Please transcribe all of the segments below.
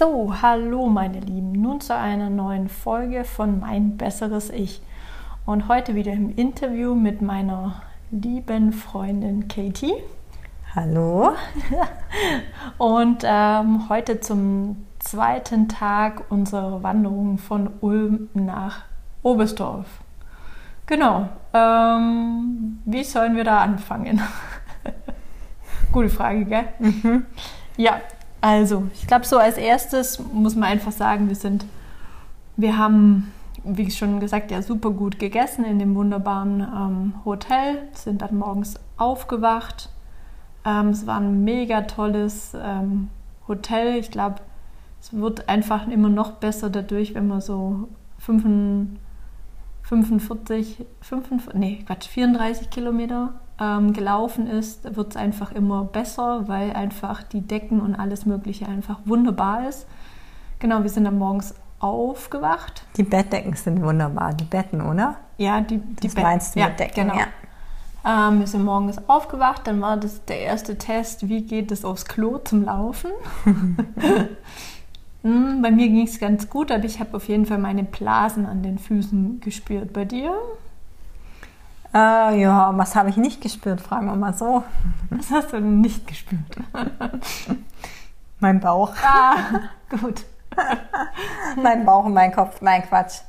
So, hallo meine Lieben, nun zu einer neuen Folge von Mein besseres Ich. Und heute wieder im Interview mit meiner lieben Freundin Katie. Hallo. Und ähm, heute zum zweiten Tag unserer Wanderung von Ulm nach Oberstdorf. Genau. Ähm, wie sollen wir da anfangen? Gute Frage, gell? Mhm. Ja, also ich glaube, so als erstes muss man einfach sagen, wir sind, wir haben, wie schon gesagt, ja super gut gegessen in dem wunderbaren ähm, Hotel, sind dann morgens aufgewacht. Ähm, es war ein mega tolles ähm, Hotel. Ich glaube, es wird einfach immer noch besser dadurch, wenn man so 45, 45 nee, Quatsch, 34 Kilometer ähm, gelaufen ist, wird es einfach immer besser, weil einfach die Decken und alles Mögliche einfach wunderbar ist. Genau, wir sind dann morgens aufgewacht. Die Bettdecken sind wunderbar, die Betten, oder? Ja, die, die das meinst du ja, mit Decken, genau. Ja. Ähm, wir sind morgens aufgewacht, dann war das der erste Test, wie geht es aufs Klo zum Laufen. hm, bei mir ging es ganz gut, aber ich habe auf jeden Fall meine Blasen an den Füßen gespürt. Bei dir? Äh, ja, was habe ich nicht gespürt, fragen wir mal so. Was hast du denn nicht gespürt? mein Bauch. Ah, gut. mein Bauch und mein Kopf, nein, Quatsch.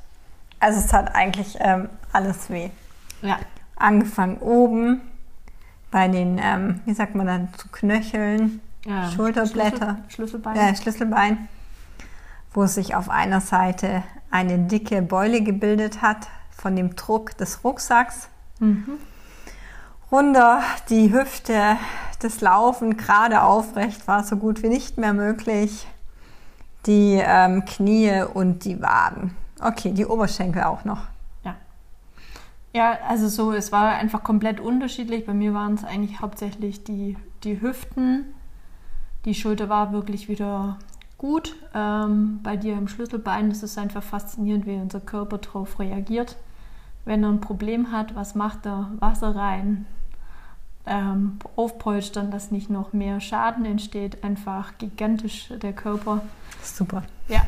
Also es hat eigentlich ähm, alles weh. Ja. Angefangen oben bei den, ähm, wie sagt man dann, zu Knöcheln, ja, Schulterblätter, Schlüssel, Schlüsselbein. Ja, Schlüsselbein, wo sich auf einer Seite eine dicke Beule gebildet hat von dem Druck des Rucksacks. Mhm. Runter die Hüfte, das Laufen gerade aufrecht war so gut wie nicht mehr möglich. Die ähm, Knie und die Waden. Okay, die Oberschenkel auch noch. Ja. Ja, also so, es war einfach komplett unterschiedlich. Bei mir waren es eigentlich hauptsächlich die, die Hüften. Die Schulter war wirklich wieder gut. Ähm, bei dir im Schlüsselbein ist es einfach faszinierend, wie unser Körper darauf reagiert wenn er ein Problem hat, was macht er? Wasser rein, ähm, aufpolstern, dass nicht noch mehr Schaden entsteht. Einfach gigantisch der Körper. Super. Ja.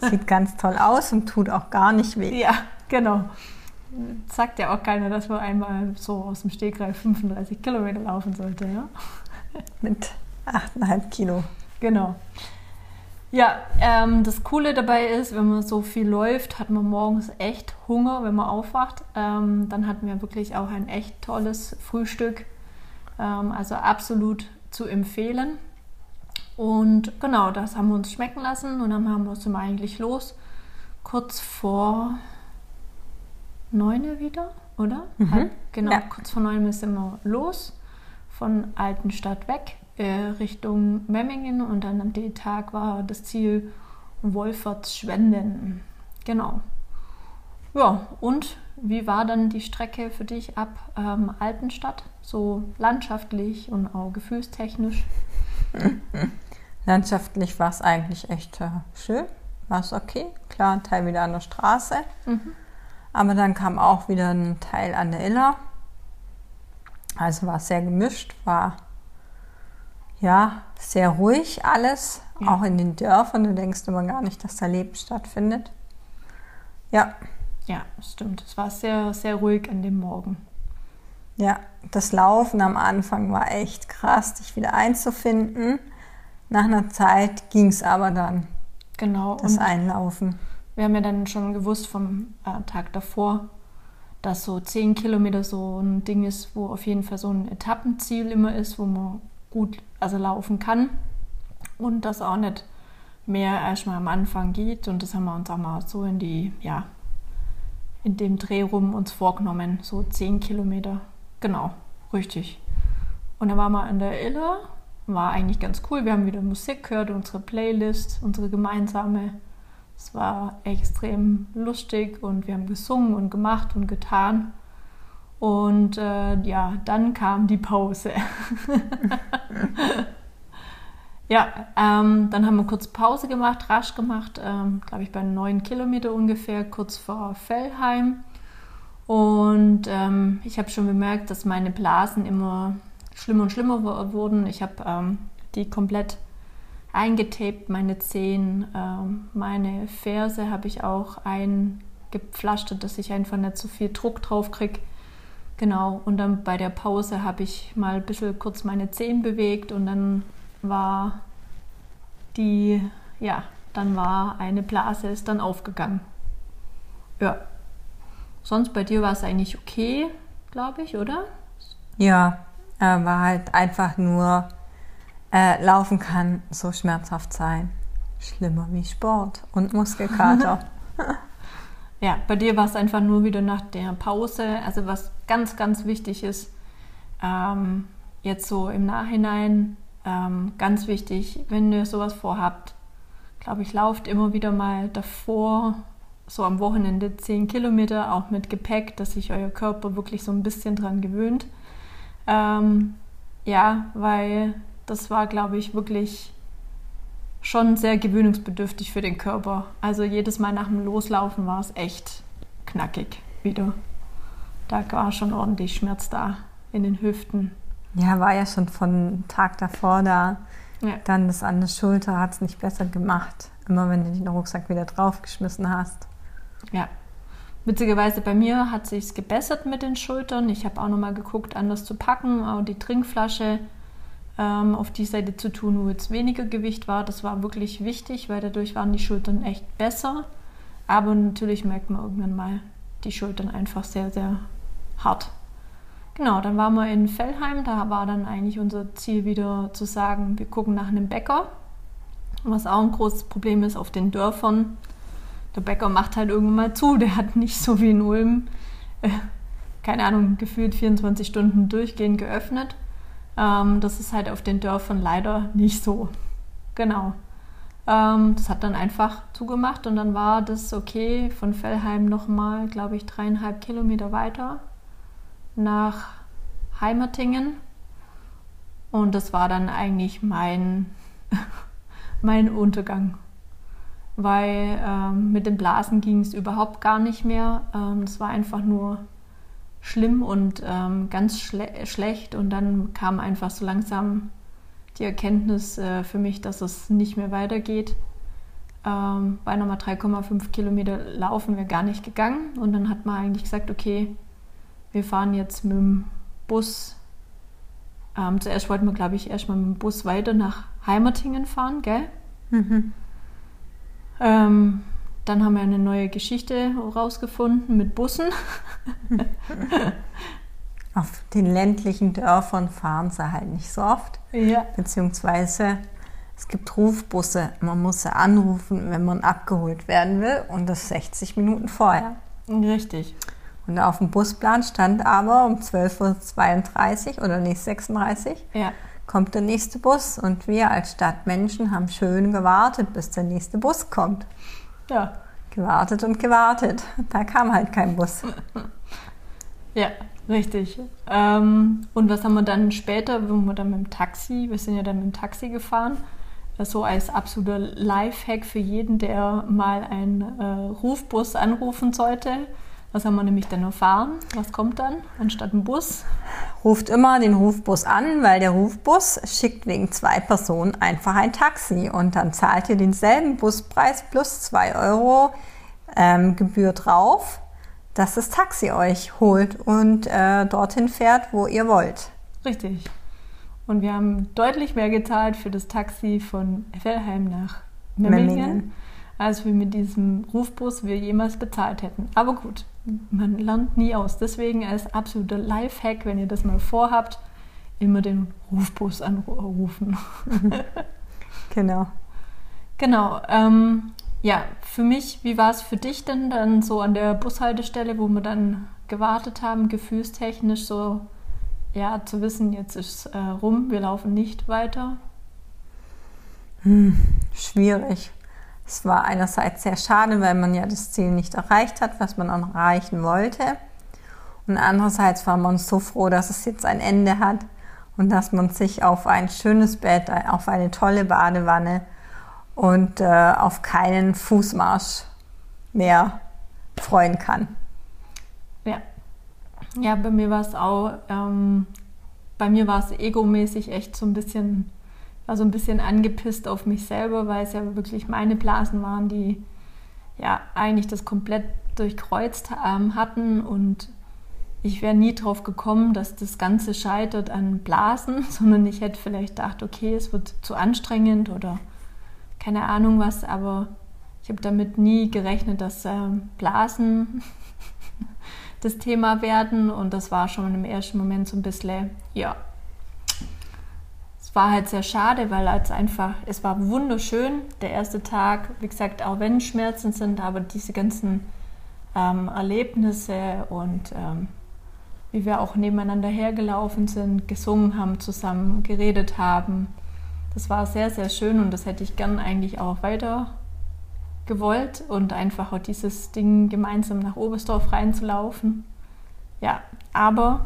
Sieht ganz toll aus und tut auch gar nicht weh. Ja, genau. Sagt ja auch keiner, dass man einmal so aus dem Stegreif 35 Kilometer laufen sollte, ja? Mit 8,5 Kilo. Genau. Ja, ähm, das Coole dabei ist, wenn man so viel läuft, hat man morgens echt Hunger, wenn man aufwacht. Ähm, dann hatten wir wirklich auch ein echt tolles Frühstück. Ähm, also absolut zu empfehlen. Und genau, das haben wir uns schmecken lassen und dann haben wir, wir eigentlich los. Kurz vor neun wieder, oder? Mhm. genau, ja. kurz vor neun sind wir los von Altenstadt weg Richtung Memmingen und dann am D-Tag war das Ziel Wolfertsschwenden. Genau. Ja, und wie war dann die Strecke für dich ab ähm, Altenstadt? So landschaftlich und auch gefühlstechnisch? Landschaftlich war es eigentlich echt äh, schön. War es okay. Klar, ein Teil wieder an der Straße. Mhm. Aber dann kam auch wieder ein Teil an der Iller. Also war es sehr gemischt, war ja, sehr ruhig alles, ja. auch in den Dörfern. Du denkst immer gar nicht, dass da Leben stattfindet. Ja. Ja, stimmt. Es war sehr, sehr ruhig an dem Morgen. Ja, das Laufen am Anfang war echt krass, dich wieder einzufinden. Nach einer Zeit ging es aber dann. Genau. Das Einlaufen. Wir haben ja dann schon gewusst vom äh, Tag davor, dass so zehn Kilometer so ein Ding ist, wo auf jeden Fall so ein Etappenziel immer ist, wo man gut also laufen kann und das auch nicht mehr erstmal am Anfang geht. Und das haben wir uns auch mal so in die, ja, in dem Dreh rum uns vorgenommen, so zehn Kilometer. Genau, richtig. Und dann waren wir an der Iller, war eigentlich ganz cool. Wir haben wieder Musik gehört, unsere Playlist, unsere gemeinsame. Es war extrem lustig und wir haben gesungen und gemacht und getan. Und äh, ja, dann kam die Pause. ja, ähm, dann haben wir kurz Pause gemacht, rasch gemacht, ähm, glaube ich bei neun Kilometer ungefähr, kurz vor Fellheim. Und ähm, ich habe schon bemerkt, dass meine Blasen immer schlimmer und schlimmer wurden. Ich habe ähm, die komplett eingetaped, meine Zehen, ähm, meine Ferse habe ich auch eingepflastert, dass ich einfach nicht so viel Druck drauf kriege. Genau, und dann bei der Pause habe ich mal ein bisschen kurz meine Zehen bewegt und dann war die, ja, dann war eine Blase, ist dann aufgegangen. Ja. Sonst bei dir war es eigentlich okay, glaube ich, oder? Ja, äh, war halt einfach nur äh, laufen kann so schmerzhaft sein. Schlimmer wie Sport und Muskelkater. ja, bei dir war es einfach nur wieder nach der Pause. Also was ganz, ganz wichtig ist, ähm, jetzt so im Nachhinein, ähm, ganz wichtig, wenn ihr sowas vorhabt, glaube ich, lauft immer wieder mal davor, so am Wochenende 10 Kilometer, auch mit Gepäck, dass sich euer Körper wirklich so ein bisschen dran gewöhnt. Ähm, ja, weil das war, glaube ich, wirklich schon sehr gewöhnungsbedürftig für den Körper. Also jedes Mal nach dem Loslaufen war es echt knackig wieder. Da war schon ordentlich Schmerz da in den Hüften. Ja, war ja schon von Tag davor da. Ja. Dann das an der Schulter hat es nicht besser gemacht. Immer wenn du den Rucksack wieder draufgeschmissen hast. Ja. Witzigerweise bei mir hat sich gebessert mit den Schultern. Ich habe auch nochmal geguckt, anders zu packen. Auch die Trinkflasche ähm, auf die Seite zu tun, wo jetzt weniger Gewicht war. Das war wirklich wichtig, weil dadurch waren die Schultern echt besser. Aber natürlich merkt man irgendwann mal die Schultern einfach sehr, sehr hart. Genau, dann waren wir in Fellheim. Da war dann eigentlich unser Ziel wieder zu sagen, wir gucken nach einem Bäcker. Was auch ein großes Problem ist auf den Dörfern. Der Bäcker macht halt irgendwann mal zu. Der hat nicht so wie in Ulm, äh, keine Ahnung, gefühlt 24 Stunden durchgehend geöffnet. Ähm, das ist halt auf den Dörfern leider nicht so. Genau. Ähm, das hat dann einfach zugemacht und dann war das okay von Fellheim nochmal, glaube ich, dreieinhalb Kilometer weiter nach Heimertingen. Und das war dann eigentlich mein, mein Untergang. Weil ähm, mit den Blasen ging es überhaupt gar nicht mehr. Ähm, es war einfach nur schlimm und ähm, ganz schle schlecht. Und dann kam einfach so langsam die Erkenntnis äh, für mich, dass es nicht mehr weitergeht. Ähm, bei nochmal 3,5 Kilometer laufen wir gar nicht gegangen. Und dann hat man eigentlich gesagt, okay, wir fahren jetzt mit dem Bus. Ähm, zuerst wollten wir, glaube ich, erstmal mit dem Bus weiter nach Heimertingen fahren, gell? Mhm. Ähm, dann haben wir eine neue Geschichte rausgefunden mit Bussen. Auf den ländlichen Dörfern fahren sie halt nicht so oft. Ja. Beziehungsweise es gibt Rufbusse. Man muss sie anrufen, wenn man abgeholt werden will und das 60 Minuten vorher. Richtig. Und auf dem Busplan stand aber um 12.32 Uhr oder nicht 36 ja. kommt der nächste Bus. Und wir als Stadtmenschen haben schön gewartet, bis der nächste Bus kommt. Ja. Gewartet und gewartet. Da kam halt kein Bus. Ja, richtig. Ähm, und was haben wir dann später, wo wir dann mit dem Taxi, wir sind ja dann mit dem Taxi gefahren, so als absoluter Lifehack für jeden, der mal einen äh, Rufbus anrufen sollte. Was haben wir nämlich dann erfahren? Was kommt dann anstatt ein Bus? Ruft immer den Rufbus an, weil der Rufbus schickt wegen zwei Personen einfach ein Taxi und dann zahlt ihr denselben Buspreis plus zwei Euro ähm, Gebühr drauf, dass das Taxi euch holt und äh, dorthin fährt, wo ihr wollt. Richtig. Und wir haben deutlich mehr gezahlt für das Taxi von Fellheim nach Memmingen, Memmingen. als wir mit diesem Rufbus wir jemals bezahlt hätten. Aber gut, man lernt nie aus. Deswegen als absoluter Lifehack, wenn ihr das mal vorhabt, immer den Rufbus anrufen. genau. Genau. Ähm, ja, für mich, wie war es für dich denn dann so an der Bushaltestelle, wo wir dann gewartet haben, gefühlstechnisch so, ja, zu wissen, jetzt ist es äh, rum, wir laufen nicht weiter? Hm, schwierig. Es war einerseits sehr schade, weil man ja das Ziel nicht erreicht hat, was man erreichen wollte. Und andererseits war man so froh, dass es jetzt ein Ende hat und dass man sich auf ein schönes Bett, auf eine tolle Badewanne und äh, auf keinen Fußmarsch mehr freuen kann. Ja. Ja, bei mir war es auch, ähm, bei mir war es egomäßig echt so ein bisschen war so ein bisschen angepisst auf mich selber, weil es ja wirklich meine Blasen waren, die ja eigentlich das komplett durchkreuzt ähm, hatten. Und ich wäre nie drauf gekommen, dass das Ganze scheitert an Blasen, sondern ich hätte vielleicht gedacht, okay, es wird zu anstrengend oder keine Ahnung was, aber ich habe damit nie gerechnet, dass äh, Blasen das Thema werden. Und das war schon im ersten Moment so ein bisschen, ja, es war halt sehr schade, weil es einfach, es war wunderschön, der erste Tag, wie gesagt, auch wenn Schmerzen sind, aber diese ganzen ähm, Erlebnisse und ähm, wie wir auch nebeneinander hergelaufen sind, gesungen haben, zusammen geredet haben. Das war sehr, sehr schön und das hätte ich gern eigentlich auch weiter gewollt und einfach auch dieses Ding gemeinsam nach Oberstdorf reinzulaufen. Ja, aber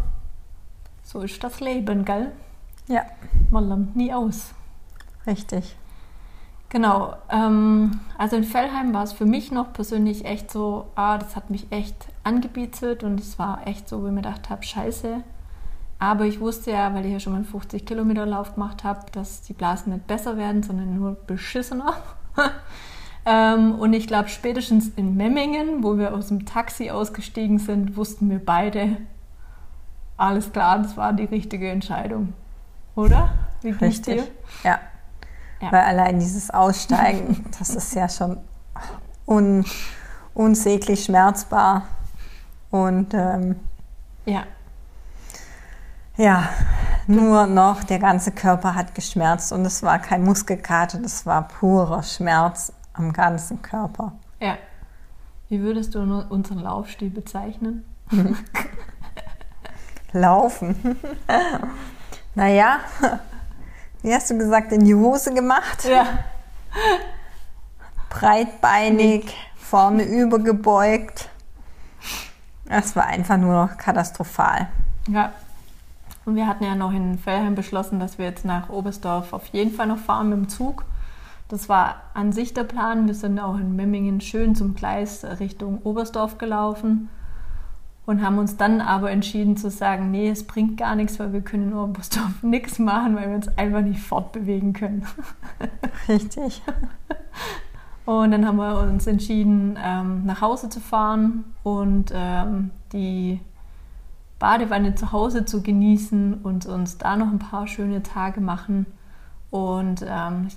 so ist das Leben, gell? Ja. Man lernt nie aus. Richtig. Genau. Ähm, also in Fellheim war es für mich noch persönlich echt so, ah, das hat mich echt angebiezelt und es war echt so, wo ich mir gedacht habe, scheiße. Aber ich wusste ja, weil ich ja schon mal einen 50 Kilometer Lauf gemacht habe, dass die Blasen nicht besser werden, sondern nur beschissener. ähm, und ich glaube, spätestens in Memmingen, wo wir aus dem Taxi ausgestiegen sind, wussten wir beide, alles klar, das war die richtige Entscheidung. Oder? Wie Richtig. Dir? Ja. Ja. Weil allein dieses Aussteigen, das ist ja schon un, unsäglich schmerzbar. Und ähm, ja. Ja, nur noch der ganze Körper hat geschmerzt und es war kein Muskelkater, das war purer Schmerz am ganzen Körper. Ja. Wie würdest du unseren Laufstil bezeichnen? Laufen. naja, wie hast du gesagt, in die Hose gemacht. Ja. Breitbeinig, vorne übergebeugt. Es war einfach nur katastrophal. Ja. Und wir hatten ja noch in Fellheim beschlossen, dass wir jetzt nach Oberstdorf auf jeden Fall noch fahren mit dem Zug. Das war an sich der Plan. Wir sind auch in Memmingen schön zum Gleis Richtung Oberstdorf gelaufen und haben uns dann aber entschieden zu sagen, nee, es bringt gar nichts, weil wir können in Oberstdorf nichts machen, weil wir uns einfach nicht fortbewegen können. Richtig. Und dann haben wir uns entschieden, ähm, nach Hause zu fahren und ähm, die Badewanne zu Hause zu genießen und uns da noch ein paar schöne Tage machen. Und ähm,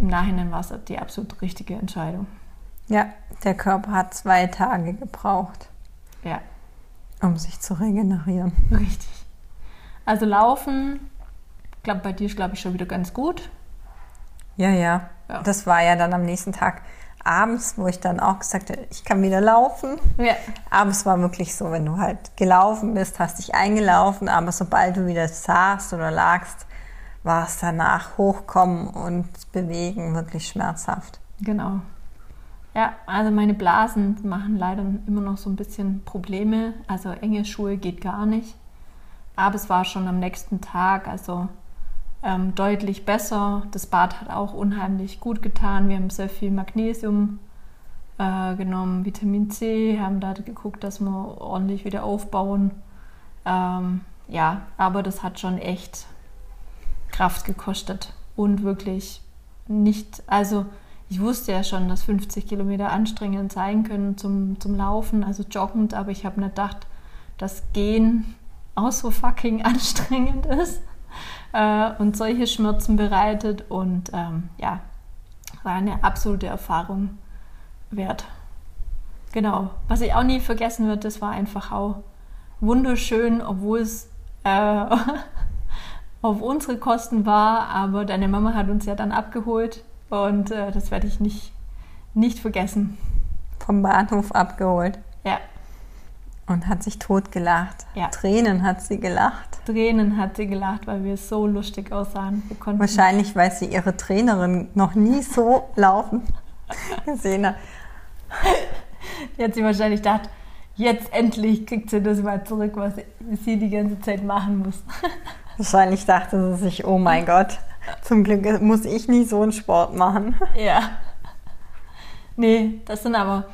im Nachhinein war es die absolut richtige Entscheidung. Ja, der Körper hat zwei Tage gebraucht. Ja, um sich zu regenerieren. Richtig. Also laufen, glaube bei dir ist glaube ich schon wieder ganz gut. Ja, ja, ja. Das war ja dann am nächsten Tag abends, wo ich dann auch gesagt habe, ich kann wieder laufen. Ja. Aber es war wirklich so, wenn du halt gelaufen bist, hast dich eingelaufen, aber sobald du wieder saßt oder lagst, war es danach hochkommen und bewegen wirklich schmerzhaft. Genau. Ja, also meine Blasen machen leider immer noch so ein bisschen Probleme. Also enge Schuhe geht gar nicht. Aber es war schon am nächsten Tag, also ähm, deutlich besser. Das Bad hat auch unheimlich gut getan. Wir haben sehr viel Magnesium äh, genommen, Vitamin C, haben da geguckt, dass wir ordentlich wieder aufbauen. Ähm, ja, aber das hat schon echt Kraft gekostet und wirklich nicht, also ich wusste ja schon, dass 50 Kilometer anstrengend sein können zum, zum Laufen, also joggend, aber ich habe nicht gedacht, dass Gehen auch so fucking anstrengend ist äh, und solche Schmerzen bereitet. Und ähm, ja, war eine absolute Erfahrung wert. Genau. Was ich auch nie vergessen wird, das war einfach auch wunderschön, obwohl es äh, auf unsere Kosten war, aber deine Mama hat uns ja dann abgeholt und äh, das werde ich nicht, nicht vergessen. Vom Bahnhof abgeholt. Ja. Und hat sich totgelacht. Ja. Tränen hat sie gelacht. Tränen hat sie gelacht, weil wir so lustig aussahen. Wahrscheinlich, weil sie ihre Trainerin noch nie so laufen gesehen hat. Die hat sie wahrscheinlich gedacht, jetzt endlich kriegt sie das mal zurück, was sie die ganze Zeit machen muss. Wahrscheinlich dachte sie sich, oh mein Gott, zum Glück muss ich nie so einen Sport machen. Ja. Nee, das sind aber,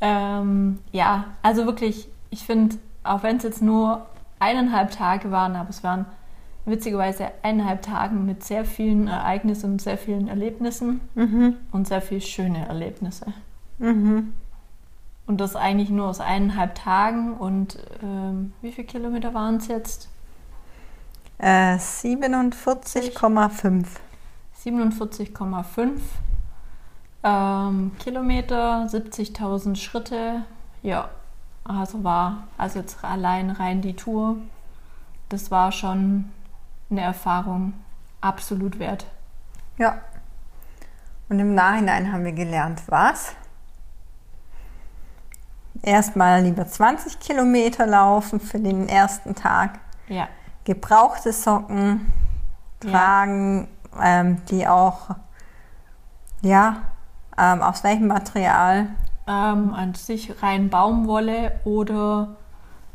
ähm, ja, also wirklich, ich finde, auch wenn es jetzt nur eineinhalb Tage waren, aber es waren witzigerweise eineinhalb Tagen mit sehr vielen Ereignissen und sehr vielen Erlebnissen Mhm. und sehr viel schöne Erlebnisse. Mhm. Und das eigentlich nur aus eineinhalb Tagen. Und ähm, wie viele Kilometer waren es jetzt? Äh, 47,5. 47,5 ähm, Kilometer, 70.000 Schritte. Ja, also war, also jetzt allein rein die Tour, das war schon eine Erfahrung absolut wert. Ja. Und im Nachhinein haben wir gelernt, was? Erstmal lieber 20 Kilometer laufen für den ersten Tag. Ja, Gebrauchte Socken Ja. tragen, ähm, die auch, ja, ähm, aus welchem Material? ähm, an sich rein Baumwolle oder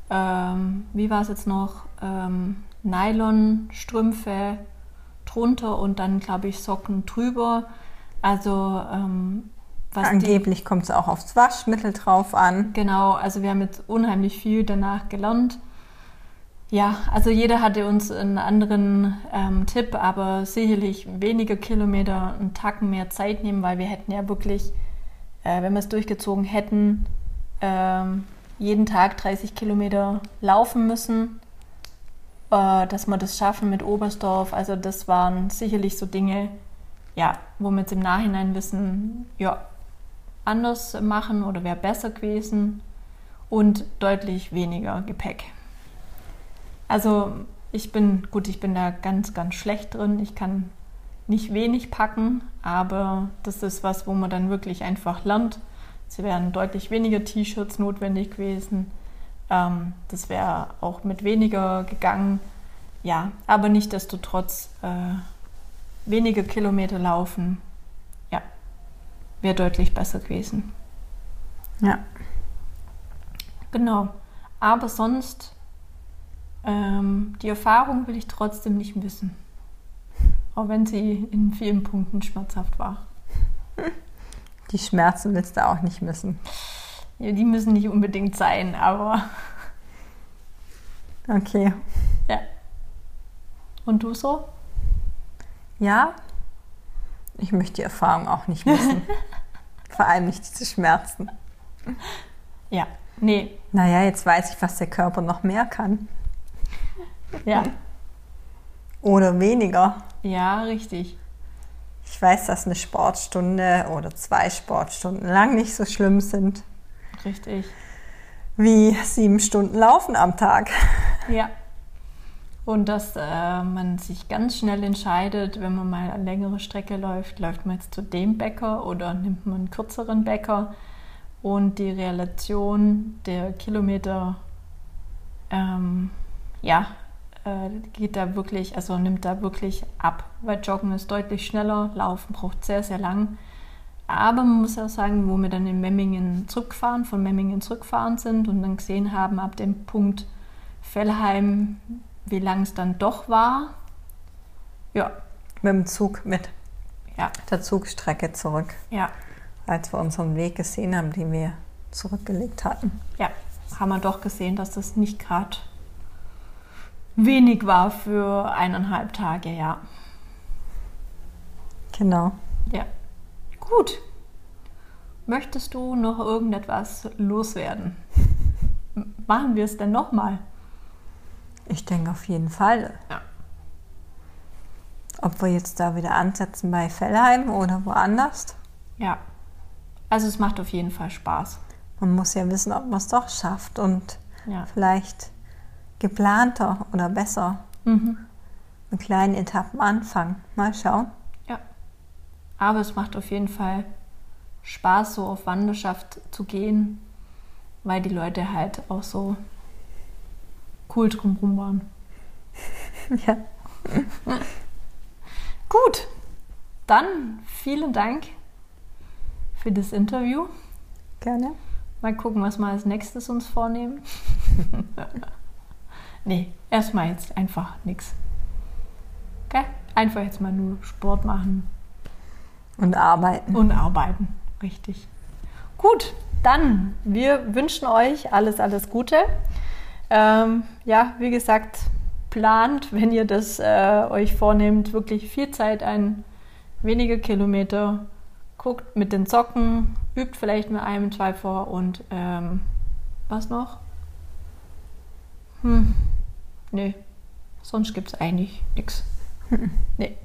ähm, wie war es jetzt noch? Ähm, Nylonstrümpfe drunter und dann, glaube ich, Socken drüber. Also ähm, Angeblich kommt es auch aufs Waschmittel drauf an. Genau, also wir haben jetzt unheimlich viel danach gelernt. Ja, also jeder hatte uns einen anderen ähm, Tipp, aber sicherlich weniger Kilometer, einen Tacken mehr Zeit nehmen, weil wir hätten ja wirklich, äh, wenn wir es durchgezogen hätten, ähm, jeden Tag 30 Kilometer laufen müssen, äh, dass wir das schaffen mit Oberstdorf. Also das waren sicherlich so Dinge, ja, wo wir jetzt im Nachhinein wissen, ja, anders machen oder wäre besser gewesen und deutlich weniger Gepäck. Also ich bin, gut, ich bin da ganz, ganz schlecht drin. Ich kann nicht wenig packen, aber das ist was, wo man dann wirklich einfach lernt. Es wären deutlich weniger T-Shirts notwendig gewesen. Ähm, das wäre auch mit weniger gegangen. Ja, aber nichtdestotrotz äh, weniger Kilometer laufen, ja, wäre deutlich besser gewesen. Ja. Genau. Aber sonst, ähm, die Erfahrung will ich trotzdem nicht missen. Auch wenn sie in vielen Punkten schmerzhaft war. Die Schmerzen willst du auch nicht missen. Ja, die müssen nicht unbedingt sein, aber Okay. ja. Und du so? Ja, ich möchte die Erfahrung auch nicht missen. Vor allem nicht diese Schmerzen. Ja. Nee. Naja, jetzt weiß ich, was der Körper noch mehr kann. Ja. Oder weniger. Ja, richtig. Ich weiß, dass eine Sportstunde oder zwei Sportstunden lang nicht so schlimm sind Richtig. wie sieben Stunden Laufen am Tag. Ja. Und dass äh, man sich ganz schnell entscheidet, wenn man mal eine längere Strecke läuft, läuft man jetzt zu dem Bäcker oder nimmt man einen kürzeren Bäcker. Und die Relation der Kilometer, ähm, ja, geht da wirklich, also nimmt da wirklich ab. Weil Joggen ist deutlich schneller, Laufen braucht sehr, sehr lang. Aber man muss auch sagen, wo wir dann in Memmingen zurückfahren, von Memmingen zurückfahren sind und dann gesehen haben, ab dem Punkt Fellheim, wie lang es dann doch war. Ja, Mit dem Zug, mit ja, der Zugstrecke zurück, ja, als wir unseren Weg gesehen haben, den wir zurückgelegt hatten. ja, haben wir doch gesehen, dass das nicht gerade wenig war für eineinhalb Tage, ja. Genau. Ja. Gut. Möchtest du noch irgendetwas loswerden? Machen wir es denn nochmal? Ich denke auf jeden Fall. Ja. Ob wir jetzt da wieder ansetzen bei Fellheim oder woanders. Ja. Also es macht auf jeden Fall Spaß. Man muss ja wissen, ob man es doch schafft und Ja. vielleicht geplanter oder besser Mhm. mit kleinen Etappen anfangen. Mal schauen. Ja. Aber es macht auf jeden Fall Spaß, so auf Wanderschaft zu gehen, weil die Leute halt auch so cool drumherum waren. Ja. Gut, dann vielen Dank für das Interview. Gerne. Mal gucken, was wir als nächstes uns vornehmen. nee, erstmal jetzt einfach nichts. Okay? Einfach jetzt mal nur Sport machen Und arbeiten. und arbeiten. Richtig. Gut, dann, wir wünschen euch alles, alles Gute. Ähm, ja, wie gesagt, plant, wenn ihr das äh, euch vornehmt, wirklich viel Zeit ein, wenige Kilometer, guckt mit den Socken, übt vielleicht mit einem, zwei vor und ähm, was noch? Hm, nee, sonst gibt es eigentlich nichts. Nee.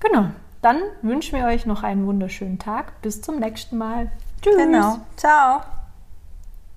Genau. Dann wünschen wir euch noch einen wunderschönen Tag. Bis zum nächsten Mal. Tschüss. Genau. Ciao.